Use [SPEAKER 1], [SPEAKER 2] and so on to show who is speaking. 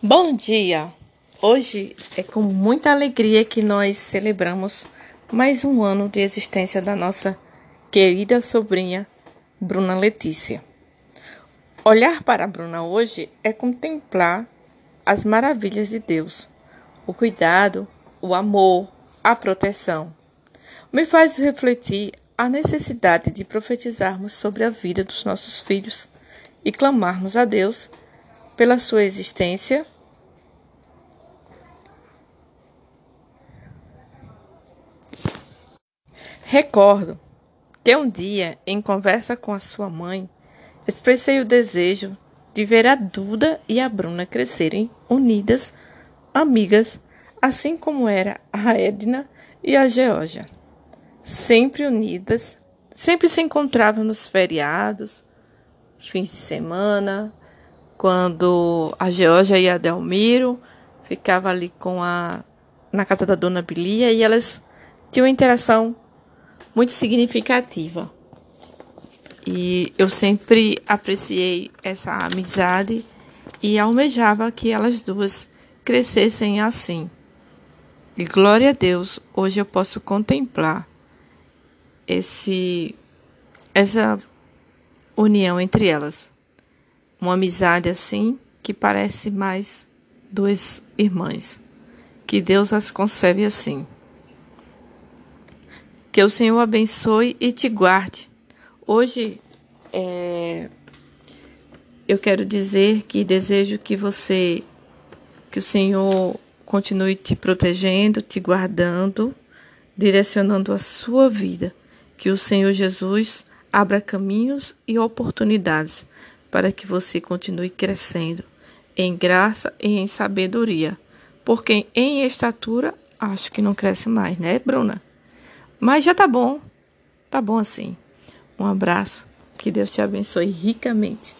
[SPEAKER 1] Bom dia! Hoje é com muita alegria que nós celebramos mais um ano de existência da nossa querida sobrinha Bruna Letícia. Olhar para Bruna hoje é contemplar as maravilhas de Deus, o cuidado, o amor, a proteção. Me faz refletir a necessidade de profetizarmos sobre a vida dos nossos filhos e clamarmos a Deus pela sua existência. Recordo que um dia, em conversa com a sua mãe, expressei o desejo de ver a Duda e a Bruna crescerem unidas, amigas, assim como era a Edna e a Georgia. Sempre unidas, sempre se encontravam nos feriados, fins de semana, quando a Georgia e a Delmiro ficavam ali com a na casa da dona Bilia e elas tinham uma interação muito significativa. E eu sempre apreciei essa amizade e almejava que elas duas crescessem assim. E glória a Deus, hoje eu posso contemplar esse essa união entre elas. Uma amizade assim que parece mais duas irmãs. Que Deus as conserve assim. Que o Senhor abençoe e te guarde. Hoje é, eu quero dizer que desejo que você, que o Senhor continue te protegendo, te guardando, direcionando a sua vida. Que o Senhor Jesus abra caminhos e oportunidades para que você continue crescendo em graça e em sabedoria. Porque em estatura, acho que não cresce mais, né, Bruna? Mas já tá bom. Tá bom assim. Um abraço. Que Deus te abençoe ricamente.